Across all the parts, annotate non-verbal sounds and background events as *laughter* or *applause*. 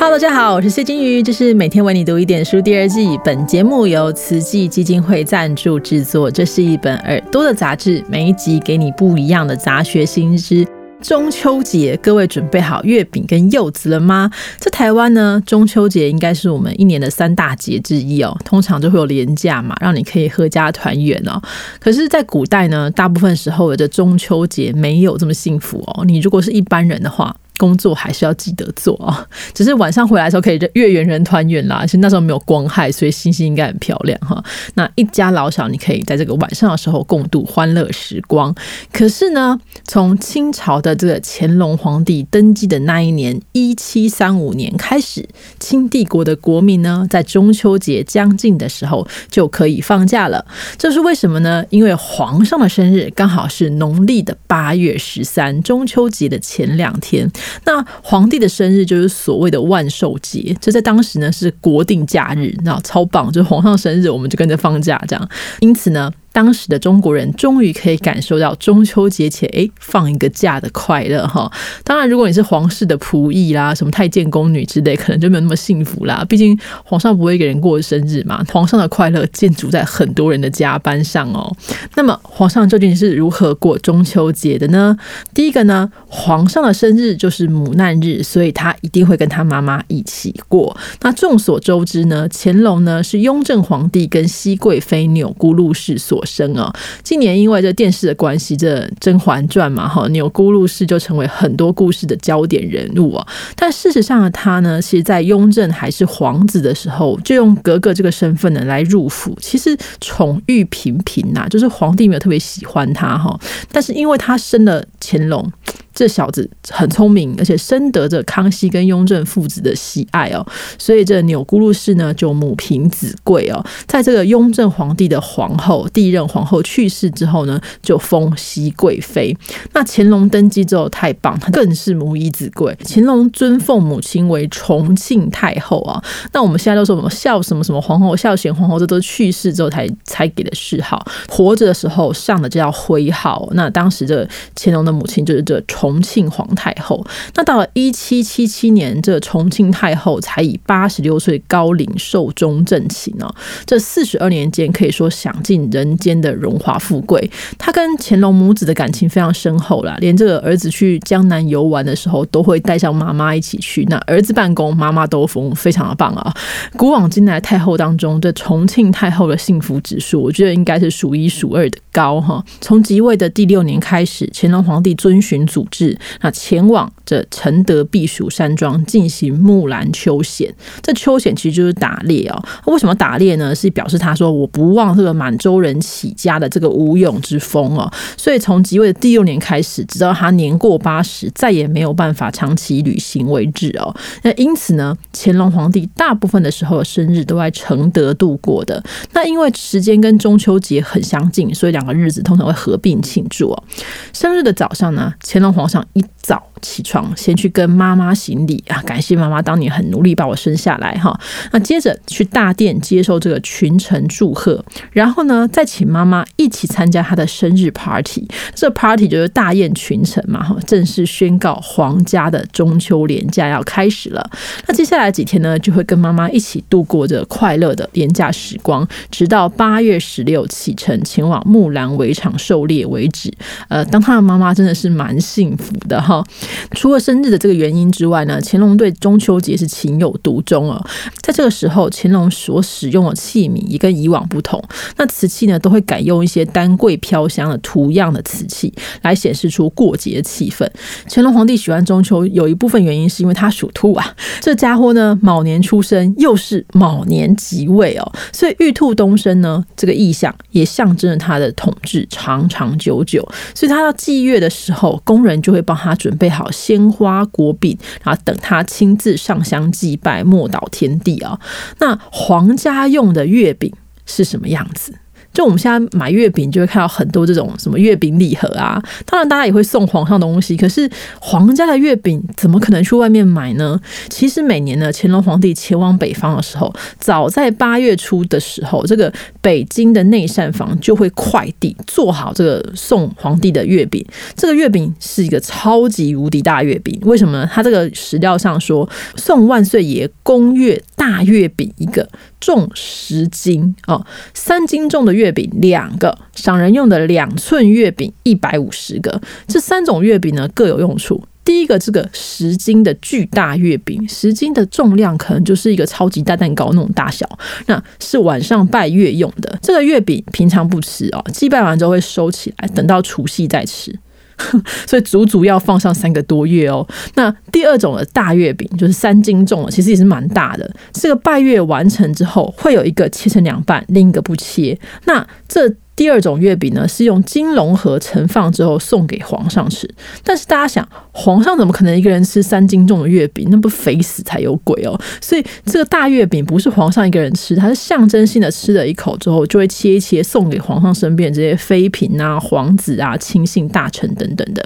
Hello，大家好，我是谢金鱼，这是每天为你读一点书第二季。本节目由慈济基金会赞助制作，这是一本耳朵的杂志，每一集给你不一样的杂学新知。中秋节，各位准备好月饼跟柚子了吗？在台湾呢，中秋节应该是我们一年的三大节之一哦，通常就会有年假嘛，让你可以阖家团圆哦。可是，在古代呢，大部分时候的中秋节没有这么幸福哦。你如果是一般人的话，工作还是要记得做啊，*laughs* 只是晚上回来的时候可以月圆人团圆啦。其实那时候没有光害，所以星星应该很漂亮哈。那一家老小，你可以在这个晚上的时候共度欢乐时光。可是呢，从清朝的这个乾隆皇帝登基的那一年一七三五年开始，清帝国的国民呢，在中秋节将近的时候就可以放假了。这是为什么呢？因为皇上的生日刚好是农历的八月十三，中秋节的前两天。那皇帝的生日就是所谓的万寿节，这在当时呢是国定假日，那超棒，就是皇上生日我们就跟着放假这样，因此呢。当时的中国人终于可以感受到中秋节前诶放一个假的快乐哈。当然，如果你是皇室的仆役啦，什么太监宫女之类，可能就没有那么幸福啦。毕竟皇上不会给人过生日嘛。皇上的快乐建筑在很多人的加班上哦。那么，皇上究竟是如何过中秋节的呢？第一个呢，皇上的生日就是母难日，所以他一定会跟他妈妈一起过。那众所周知呢，乾隆呢是雍正皇帝跟熹贵妃钮钴禄氏所。生啊！今年因为这电视的关系，这《甄嬛传》嘛，哈，钮钴禄氏就成为很多故事的焦点人物啊。但事实上，他呢，其实，在雍正还是皇子的时候，就用格格这个身份呢来入府，其实宠誉平平呐，就是皇帝没有特别喜欢他哈。但是因为他生了乾隆。这小子很聪明，而且深得着康熙跟雍正父子的喜爱哦，所以这钮钴禄氏呢就母凭子贵哦，在这个雍正皇帝的皇后第一任皇后去世之后呢，就封熹贵妃。那乾隆登基之后太棒，他更是母以子贵。乾隆尊奉母亲为重庆太后啊。那我们现在都说什么孝什么什么皇后、孝贤皇后，这都去世之后才才给的谥号。活着的时候上的叫徽号。那当时这乾隆的母亲就是这重。重庆皇太后，那到了一七七七年，这重庆太后才以八十六岁高龄寿终正寝哦。这四十二年间，可以说享尽人间的荣华富贵。她跟乾隆母子的感情非常深厚啦，连这个儿子去江南游玩的时候，都会带上妈妈一起去。那儿子办公，妈妈兜风，非常的棒啊！古往今来太后当中，这重庆太后的幸福指数，我觉得应该是数一数二的高哈。从即位的第六年开始，乾隆皇帝遵循祖制。那前往这承德避暑山庄进行木兰秋险，这秋险其实就是打猎哦。为什么打猎呢？是表示他说我不忘这个满洲人起家的这个武勇之风哦。所以从即位的第六年开始，直到他年过八十，再也没有办法长期旅行为止哦。那因此呢，乾隆皇帝大部分的时候生日都在承德度过的。那因为时间跟中秋节很相近，所以两日子通常会合并庆祝哦。生日的早上呢，乾隆皇上一早。起床，先去跟妈妈行礼啊，感谢妈妈当年很努力把我生下来哈。那接着去大殿接受这个群臣祝贺，然后呢，再请妈妈一起参加她的生日 party。这 party 就是大宴群臣嘛哈，正式宣告皇家的中秋连假要开始了。那接下来几天呢，就会跟妈妈一起度过这快乐的连假时光，直到八月十六启程前往木兰围场狩猎为止。呃，当他的妈妈真的是蛮幸福的哈。除了生日的这个原因之外呢，乾隆对中秋节是情有独钟哦。在这个时候，乾隆所使用的器皿也跟以往不同。那瓷器呢，都会改用一些丹桂飘香的图样的瓷器，来显示出过节气氛。乾隆皇帝喜欢中秋，有一部分原因是因为他属兔啊。这家伙呢，卯年出生，又是卯年即位哦，所以玉兔东升呢，这个意象也象征着他的统治长长久久。所以他要祭月的时候，工人就会帮他准备好。鲜花果饼，然后等他亲自上香祭拜，莫倒天地啊！那皇家用的月饼是什么样子？就我们现在买月饼，就会看到很多这种什么月饼礼盒啊。当然，大家也会送皇上东西，可是皇家的月饼怎么可能去外面买呢？其实每年呢，乾隆皇帝前往北方的时候，早在八月初的时候，这个北京的内膳房就会快递做好这个送皇帝的月饼。这个月饼是一个超级无敌大月饼，为什么呢？它这个史料上说送万岁爷宫月大月饼一个。重十斤哦，三斤重的月饼两个，赏人用的两寸月饼一百五十个。这三种月饼呢各有用处。第一个，这个十斤的巨大月饼，十斤的重量可能就是一个超级大蛋糕那种大小，那是晚上拜月用的。这个月饼平常不吃哦，祭拜完之后会收起来，等到除夕再吃。*laughs* 所以足足要放上三个多月哦。那第二种的大月饼就是三斤重了，其实也是蛮大的。这个拜月完成之后，会有一个切成两半，另一个不切。那这。第二种月饼呢，是用金龙盒盛放之后送给皇上吃。但是大家想，皇上怎么可能一个人吃三斤重的月饼？那不肥死才有鬼哦！所以这个大月饼不是皇上一个人吃，它是象征性的吃了一口之后，就会切一切送给皇上身边这些妃嫔啊、皇子啊、亲信大臣等等的。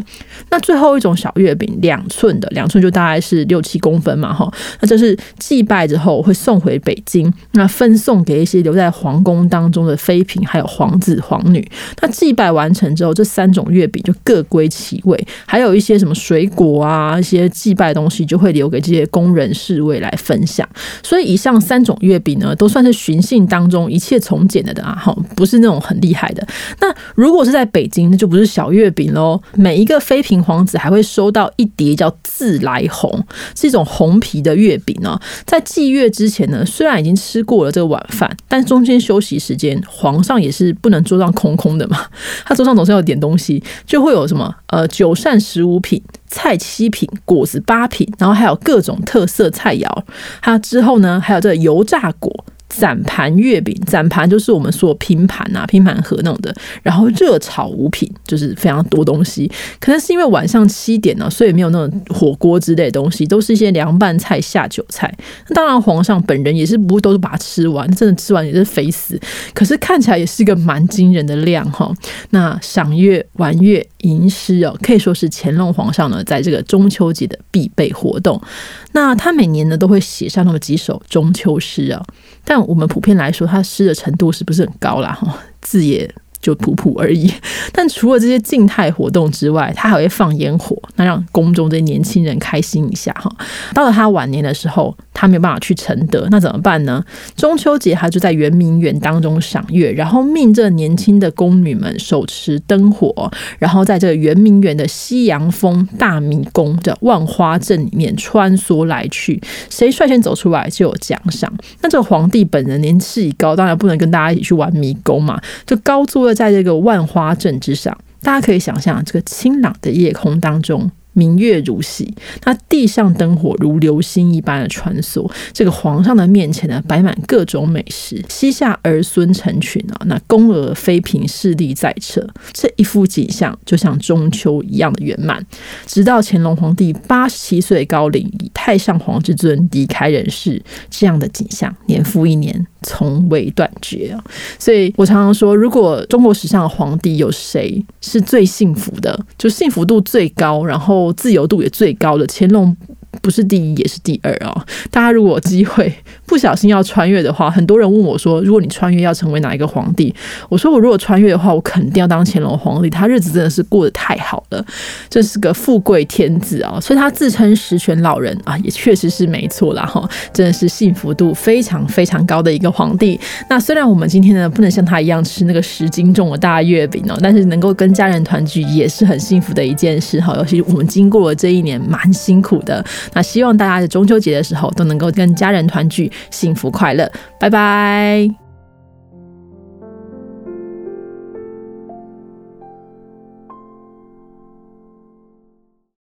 那最后一种小月饼，两寸的，两寸就大概是六七公分嘛，哈。那这是祭拜之后会送回北京，那分送给一些留在皇宫当中的妃嫔还有皇子。皇女，那祭拜完成之后，这三种月饼就各归其位，还有一些什么水果啊，一些祭拜东西就会留给这些工人侍卫来分享。所以以上三种月饼呢，都算是寻衅当中一切从简的的啊，哈，不是那种很厉害的。那如果是在北京，那就不是小月饼喽。每一个妃嫔皇子还会收到一碟叫自来红，是一种红皮的月饼呢。在祭月之前呢，虽然已经吃过了这个晚饭，但中间休息时间，皇上也是不能。桌上空空的嘛，*laughs* 他桌上总是要点东西，就会有什么呃酒膳十五品、菜七品、果子八品，然后还有各种特色菜肴。他之后呢，还有这油炸果。攒盘月饼，展盘就是我们说拼盘啊，拼盘盒那种的。然后热炒五品，就是非常多东西。可能是因为晚上七点呢，所以没有那种火锅之类的东西，都是一些凉拌菜、下酒菜。当然，皇上本人也是不会都是把它吃完，真的吃完也是肥死。可是看起来也是一个蛮惊人的量哈。那赏月、玩月、吟诗哦，可以说是乾隆皇上呢在这个中秋节的必备活动。那他每年呢都会写上那么几首中秋诗啊，但我们普遍来说，他诗的程度是不是很高啦？哈，字也。就普普而已，*laughs* 但除了这些静态活动之外，他还会放烟火，那让宫中这些年轻人开心一下哈。到了他晚年的时候，他没有办法去承德，那怎么办呢？中秋节他就在圆明园当中赏月，然后命这年轻的宫女们手持灯火，然后在这个圆明园的西洋风大迷宫的万花阵里面穿梭来去，谁率先走出来就有奖赏。那这个皇帝本人年事已高，当然不能跟大家一起去玩迷宫嘛，就高坐。在这个万花阵之上，大家可以想象，这个清朗的夜空当中。明月如洗，那地上灯火如流星一般的穿梭。这个皇上的面前呢，摆满各种美食，膝下儿孙成群啊，那宫娥妃嫔侍立在侧，这一幅景象就像中秋一样的圆满。直到乾隆皇帝八十七岁高龄，以太上皇之尊离开人世，这样的景象年复一年，从未断绝。所以我常常说，如果中国史上的皇帝有谁是最幸福的，就幸福度最高，然后。自由度也最高的乾隆。不是第一也是第二哦。大家如果有机会 *laughs* 不小心要穿越的话，很多人问我说：“如果你穿越要成为哪一个皇帝？”我说：“我如果穿越的话，我肯定要当乾隆皇帝。他日子真的是过得太好了，这是个富贵天子啊！所以他自称十全老人啊，也确实是没错啦哈。真的是幸福度非常非常高的一个皇帝。那虽然我们今天呢不能像他一样吃那个十斤重的大月饼哦，但是能够跟家人团聚也是很幸福的一件事哈。尤其我们经过了这一年蛮辛苦的。那希望大家在中秋节的时候都能够跟家人团聚，幸福快乐，拜拜。